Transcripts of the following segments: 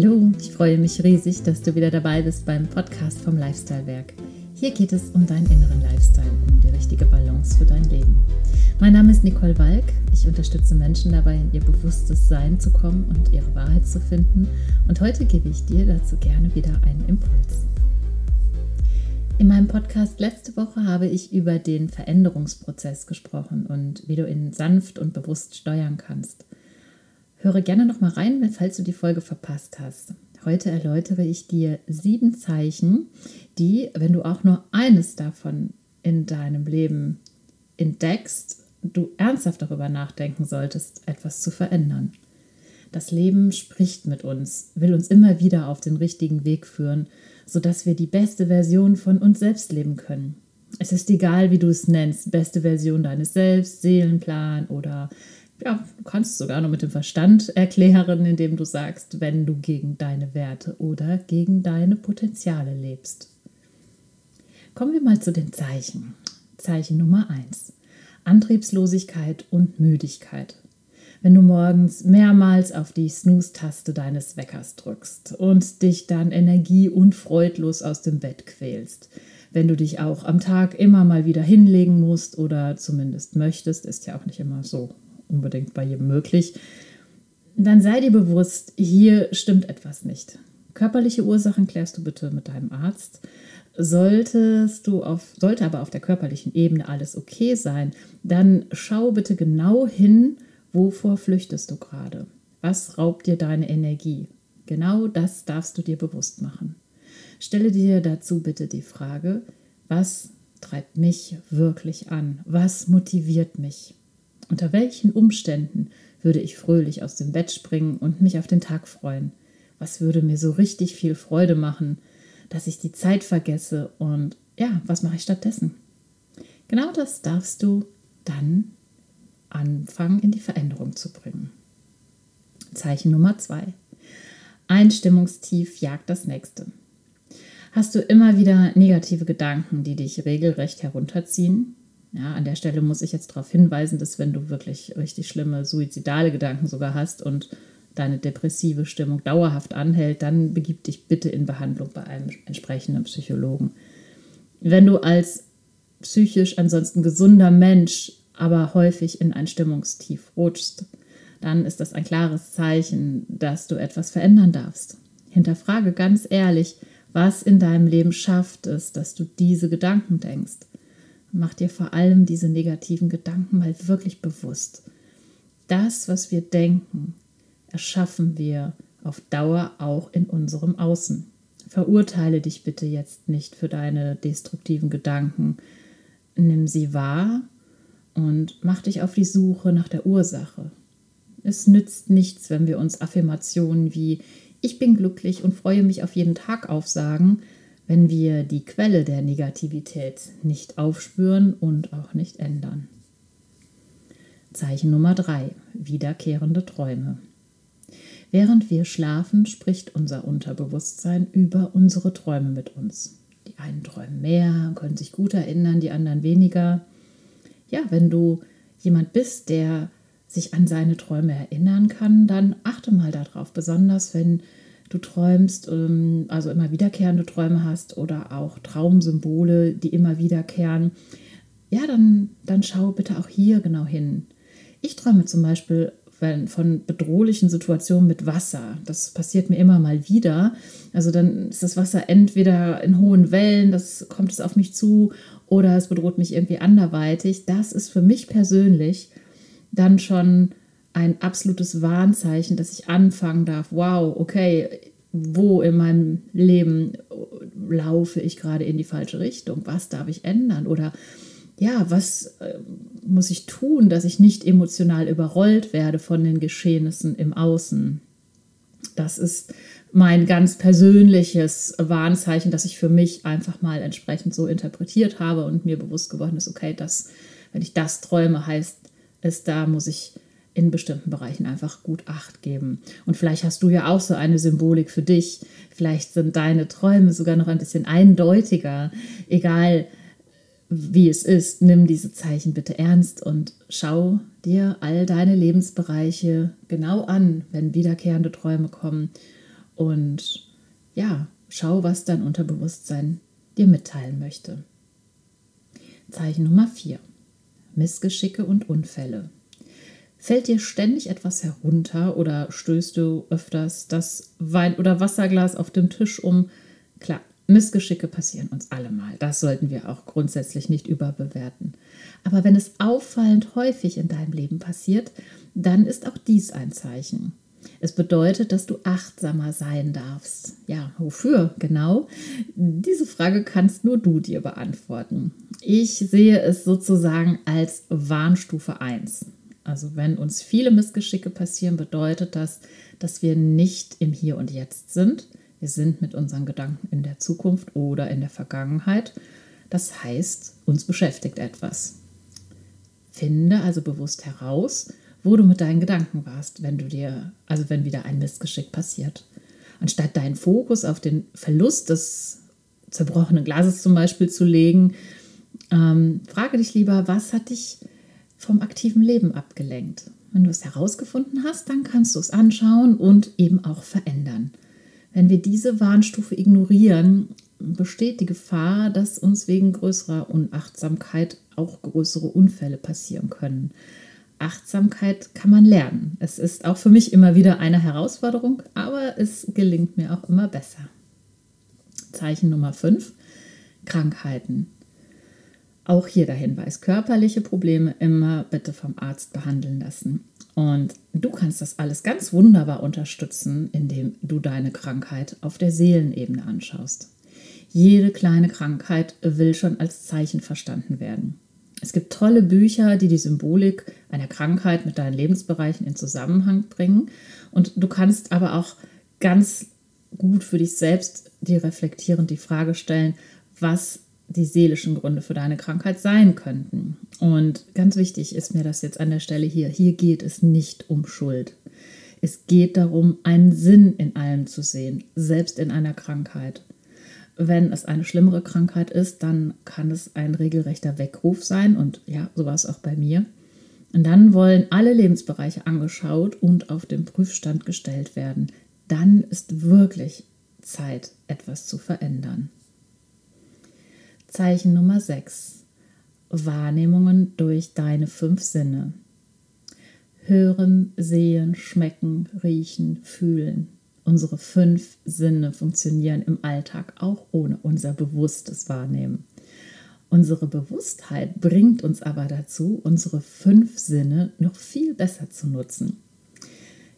Hallo, ich freue mich riesig, dass du wieder dabei bist beim Podcast vom Lifestyle Werk. Hier geht es um deinen inneren Lifestyle, um die richtige Balance für dein Leben. Mein Name ist Nicole Walk. Ich unterstütze Menschen dabei, in ihr bewusstes Sein zu kommen und ihre Wahrheit zu finden. Und heute gebe ich dir dazu gerne wieder einen Impuls. In meinem Podcast letzte Woche habe ich über den Veränderungsprozess gesprochen und wie du ihn sanft und bewusst steuern kannst. Höre gerne noch mal rein, falls du die Folge verpasst hast. Heute erläutere ich dir sieben Zeichen, die, wenn du auch nur eines davon in deinem Leben entdeckst, du ernsthaft darüber nachdenken solltest, etwas zu verändern. Das Leben spricht mit uns, will uns immer wieder auf den richtigen Weg führen, sodass wir die beste Version von uns selbst leben können. Es ist egal, wie du es nennst, beste Version deines Selbst, Seelenplan oder ja, du kannst es sogar noch mit dem Verstand erklären, indem du sagst, wenn du gegen deine Werte oder gegen deine Potenziale lebst. Kommen wir mal zu den Zeichen. Zeichen Nummer 1. Antriebslosigkeit und Müdigkeit. Wenn du morgens mehrmals auf die Snooze-Taste deines Weckers drückst und dich dann energie- und freudlos aus dem Bett quälst. Wenn du dich auch am Tag immer mal wieder hinlegen musst oder zumindest möchtest, ist ja auch nicht immer so unbedingt bei jedem möglich, dann sei dir bewusst, hier stimmt etwas nicht. Körperliche Ursachen klärst du bitte mit deinem Arzt. Solltest du auf, sollte aber auf der körperlichen Ebene alles okay sein, dann schau bitte genau hin, wovor flüchtest du gerade. Was raubt dir deine Energie? Genau das darfst du dir bewusst machen. Stelle dir dazu bitte die Frage, was treibt mich wirklich an? Was motiviert mich? Unter welchen Umständen würde ich fröhlich aus dem Bett springen und mich auf den Tag freuen? Was würde mir so richtig viel Freude machen, dass ich die Zeit vergesse und ja, was mache ich stattdessen? Genau das darfst du dann anfangen in die Veränderung zu bringen. Zeichen Nummer zwei. Ein Stimmungstief jagt das nächste. Hast du immer wieder negative Gedanken, die dich regelrecht herunterziehen? Ja, an der Stelle muss ich jetzt darauf hinweisen, dass wenn du wirklich richtig schlimme suizidale Gedanken sogar hast und deine depressive Stimmung dauerhaft anhält, dann begib dich bitte in Behandlung bei einem entsprechenden Psychologen. Wenn du als psychisch ansonsten gesunder Mensch aber häufig in ein Stimmungstief rutschst, dann ist das ein klares Zeichen, dass du etwas verändern darfst. Hinterfrage ganz ehrlich, was in deinem Leben schafft es, dass du diese Gedanken denkst. Mach dir vor allem diese negativen Gedanken mal wirklich bewusst. Das, was wir denken, erschaffen wir auf Dauer auch in unserem Außen. Verurteile dich bitte jetzt nicht für deine destruktiven Gedanken. Nimm sie wahr und mach dich auf die Suche nach der Ursache. Es nützt nichts, wenn wir uns Affirmationen wie ich bin glücklich und freue mich auf jeden Tag aufsagen, wenn wir die Quelle der Negativität nicht aufspüren und auch nicht ändern. Zeichen Nummer 3. Wiederkehrende Träume. Während wir schlafen, spricht unser Unterbewusstsein über unsere Träume mit uns. Die einen träumen mehr, können sich gut erinnern, die anderen weniger. Ja, wenn du jemand bist, der sich an seine Träume erinnern kann, dann achte mal darauf, besonders wenn du träumst, ähm, also immer wiederkehrende Träume hast oder auch Traumsymbole, die immer wiederkehren, ja, dann, dann schau bitte auch hier genau hin. Ich träume zum Beispiel von bedrohlichen Situationen mit Wasser. Das passiert mir immer mal wieder. Also dann ist das Wasser entweder in hohen Wellen, das kommt es auf mich zu, oder es bedroht mich irgendwie anderweitig. Das ist für mich persönlich dann schon ein absolutes Warnzeichen, dass ich anfangen darf, wow, okay, wo in meinem Leben laufe ich gerade in die falsche Richtung? Was darf ich ändern? Oder ja, was äh, muss ich tun, dass ich nicht emotional überrollt werde von den Geschehnissen im Außen? Das ist mein ganz persönliches Warnzeichen, das ich für mich einfach mal entsprechend so interpretiert habe und mir bewusst geworden ist, okay, das, wenn ich das träume, heißt es, da muss ich in bestimmten Bereichen einfach gut Acht geben. Und vielleicht hast du ja auch so eine Symbolik für dich. Vielleicht sind deine Träume sogar noch ein bisschen eindeutiger. Egal wie es ist, nimm diese Zeichen bitte ernst und schau dir all deine Lebensbereiche genau an, wenn wiederkehrende Träume kommen und ja, schau, was dein Unterbewusstsein dir mitteilen möchte. Zeichen Nummer 4. Missgeschicke und Unfälle. Fällt dir ständig etwas herunter oder stößt du öfters das Wein- oder Wasserglas auf dem Tisch um? Klar, Missgeschicke passieren uns alle mal. Das sollten wir auch grundsätzlich nicht überbewerten. Aber wenn es auffallend häufig in deinem Leben passiert, dann ist auch dies ein Zeichen. Es bedeutet, dass du achtsamer sein darfst. Ja, wofür genau? Diese Frage kannst nur du dir beantworten. Ich sehe es sozusagen als Warnstufe 1. Also wenn uns viele Missgeschicke passieren, bedeutet das, dass wir nicht im Hier und Jetzt sind. Wir sind mit unseren Gedanken in der Zukunft oder in der Vergangenheit. Das heißt, uns beschäftigt etwas. Finde also bewusst heraus, wo du mit deinen Gedanken warst, wenn du dir, also wenn wieder ein Missgeschick passiert. Anstatt deinen Fokus auf den Verlust des zerbrochenen Glases zum Beispiel zu legen, ähm, frage dich lieber, was hat dich vom aktiven Leben abgelenkt. Wenn du es herausgefunden hast, dann kannst du es anschauen und eben auch verändern. Wenn wir diese Warnstufe ignorieren, besteht die Gefahr, dass uns wegen größerer Unachtsamkeit auch größere Unfälle passieren können. Achtsamkeit kann man lernen. Es ist auch für mich immer wieder eine Herausforderung, aber es gelingt mir auch immer besser. Zeichen Nummer 5. Krankheiten. Auch hier der Hinweis, körperliche Probleme immer bitte vom Arzt behandeln lassen. Und du kannst das alles ganz wunderbar unterstützen, indem du deine Krankheit auf der Seelenebene anschaust. Jede kleine Krankheit will schon als Zeichen verstanden werden. Es gibt tolle Bücher, die die Symbolik einer Krankheit mit deinen Lebensbereichen in Zusammenhang bringen. Und du kannst aber auch ganz gut für dich selbst dir reflektierend die Frage stellen, was die seelischen Gründe für deine Krankheit sein könnten. Und ganz wichtig ist mir das jetzt an der Stelle hier. Hier geht es nicht um Schuld. Es geht darum, einen Sinn in allem zu sehen, selbst in einer Krankheit. Wenn es eine schlimmere Krankheit ist, dann kann es ein regelrechter Weckruf sein. Und ja, so war es auch bei mir. Und dann wollen alle Lebensbereiche angeschaut und auf den Prüfstand gestellt werden. Dann ist wirklich Zeit, etwas zu verändern. Zeichen Nummer 6. Wahrnehmungen durch deine fünf Sinne. Hören, sehen, schmecken, riechen, fühlen. Unsere fünf Sinne funktionieren im Alltag auch ohne unser bewusstes Wahrnehmen. Unsere Bewusstheit bringt uns aber dazu, unsere fünf Sinne noch viel besser zu nutzen.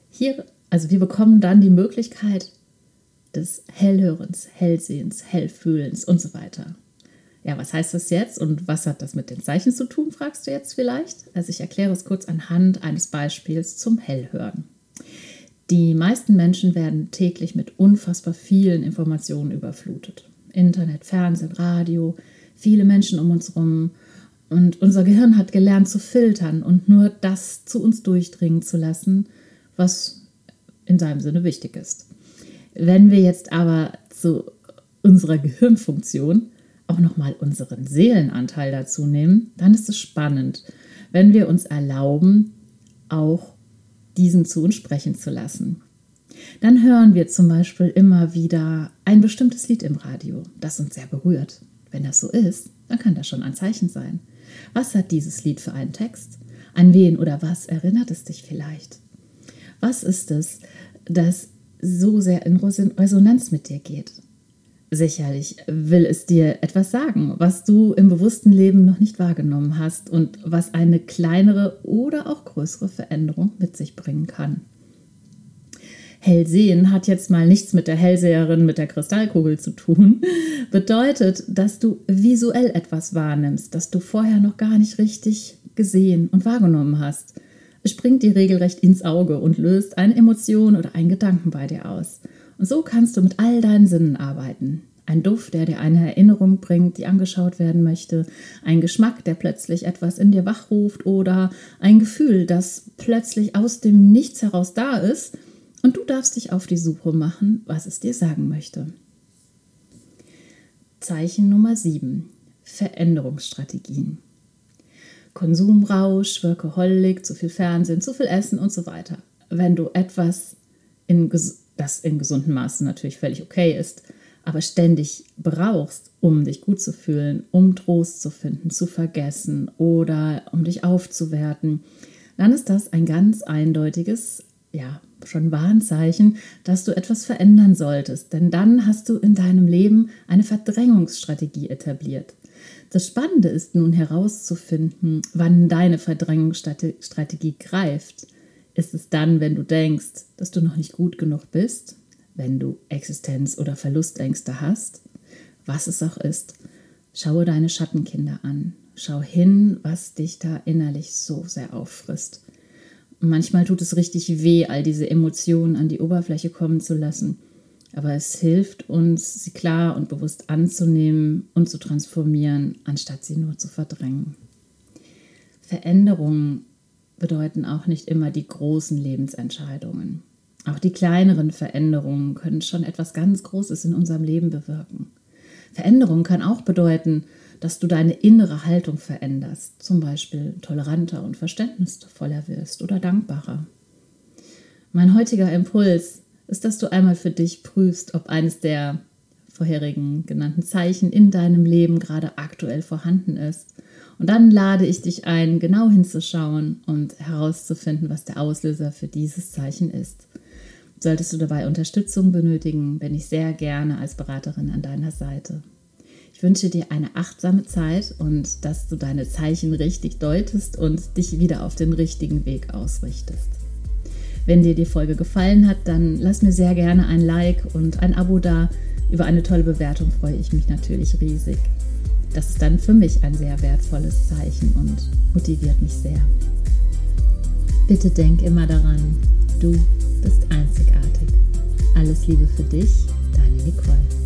Hier, also wir bekommen dann die Möglichkeit des Hellhörens, Hellsehens, Hellfühlens und so weiter. Ja, was heißt das jetzt und was hat das mit den Zeichen zu tun, fragst du jetzt vielleicht? Also ich erkläre es kurz anhand eines Beispiels zum Hellhören. Die meisten Menschen werden täglich mit unfassbar vielen Informationen überflutet. Internet, Fernsehen, Radio, viele Menschen um uns herum. Und unser Gehirn hat gelernt zu filtern und nur das zu uns durchdringen zu lassen, was in seinem Sinne wichtig ist. Wenn wir jetzt aber zu unserer Gehirnfunktion auch nochmal unseren Seelenanteil dazu nehmen, dann ist es spannend, wenn wir uns erlauben, auch diesen zu uns sprechen zu lassen. Dann hören wir zum Beispiel immer wieder ein bestimmtes Lied im Radio, das uns sehr berührt. Wenn das so ist, dann kann das schon ein Zeichen sein. Was hat dieses Lied für einen Text? An wen oder was erinnert es dich vielleicht? Was ist es, das so sehr in Resonanz mit dir geht? Sicherlich will es dir etwas sagen, was du im bewussten Leben noch nicht wahrgenommen hast und was eine kleinere oder auch größere Veränderung mit sich bringen kann. Hellsehen hat jetzt mal nichts mit der Hellseherin mit der Kristallkugel zu tun, bedeutet, dass du visuell etwas wahrnimmst, das du vorher noch gar nicht richtig gesehen und wahrgenommen hast. Es springt dir regelrecht ins Auge und löst eine Emotion oder einen Gedanken bei dir aus. Und so kannst du mit all deinen Sinnen arbeiten. Ein Duft, der dir eine Erinnerung bringt, die angeschaut werden möchte. Ein Geschmack, der plötzlich etwas in dir wachruft. Oder ein Gefühl, das plötzlich aus dem Nichts heraus da ist. Und du darfst dich auf die Suche machen, was es dir sagen möchte. Zeichen Nummer 7. Veränderungsstrategien. Konsumrausch, Workaholic, zu viel Fernsehen, zu viel Essen und so weiter. Wenn du etwas in das in gesundem Maße natürlich völlig okay ist, aber ständig brauchst, um dich gut zu fühlen, um Trost zu finden, zu vergessen oder um dich aufzuwerten, dann ist das ein ganz eindeutiges, ja, schon Warnzeichen, dass du etwas verändern solltest. Denn dann hast du in deinem Leben eine Verdrängungsstrategie etabliert. Das Spannende ist nun herauszufinden, wann deine Verdrängungsstrategie greift. Ist es dann, wenn du denkst, dass du noch nicht gut genug bist, wenn du Existenz- oder Verlustängste hast, was es auch ist? Schaue deine Schattenkinder an. Schau hin, was dich da innerlich so sehr auffrisst. Manchmal tut es richtig weh, all diese Emotionen an die Oberfläche kommen zu lassen. Aber es hilft uns, sie klar und bewusst anzunehmen und zu transformieren, anstatt sie nur zu verdrängen. Veränderungen bedeuten auch nicht immer die großen Lebensentscheidungen. Auch die kleineren Veränderungen können schon etwas ganz Großes in unserem Leben bewirken. Veränderung kann auch bedeuten, dass du deine innere Haltung veränderst, zum Beispiel toleranter und verständnisvoller wirst oder dankbarer. Mein heutiger Impuls ist, dass du einmal für dich prüfst, ob eines der vorherigen genannten Zeichen in deinem Leben gerade aktuell vorhanden ist. Und dann lade ich dich ein, genau hinzuschauen und herauszufinden, was der Auslöser für dieses Zeichen ist. Solltest du dabei Unterstützung benötigen, bin ich sehr gerne als Beraterin an deiner Seite. Ich wünsche dir eine achtsame Zeit und dass du deine Zeichen richtig deutest und dich wieder auf den richtigen Weg ausrichtest. Wenn dir die Folge gefallen hat, dann lass mir sehr gerne ein Like und ein Abo da. Über eine tolle Bewertung freue ich mich natürlich riesig. Das ist dann für mich ein sehr wertvolles Zeichen und motiviert mich sehr. Bitte denk immer daran, du bist einzigartig. Alles Liebe für dich, deine Nicole.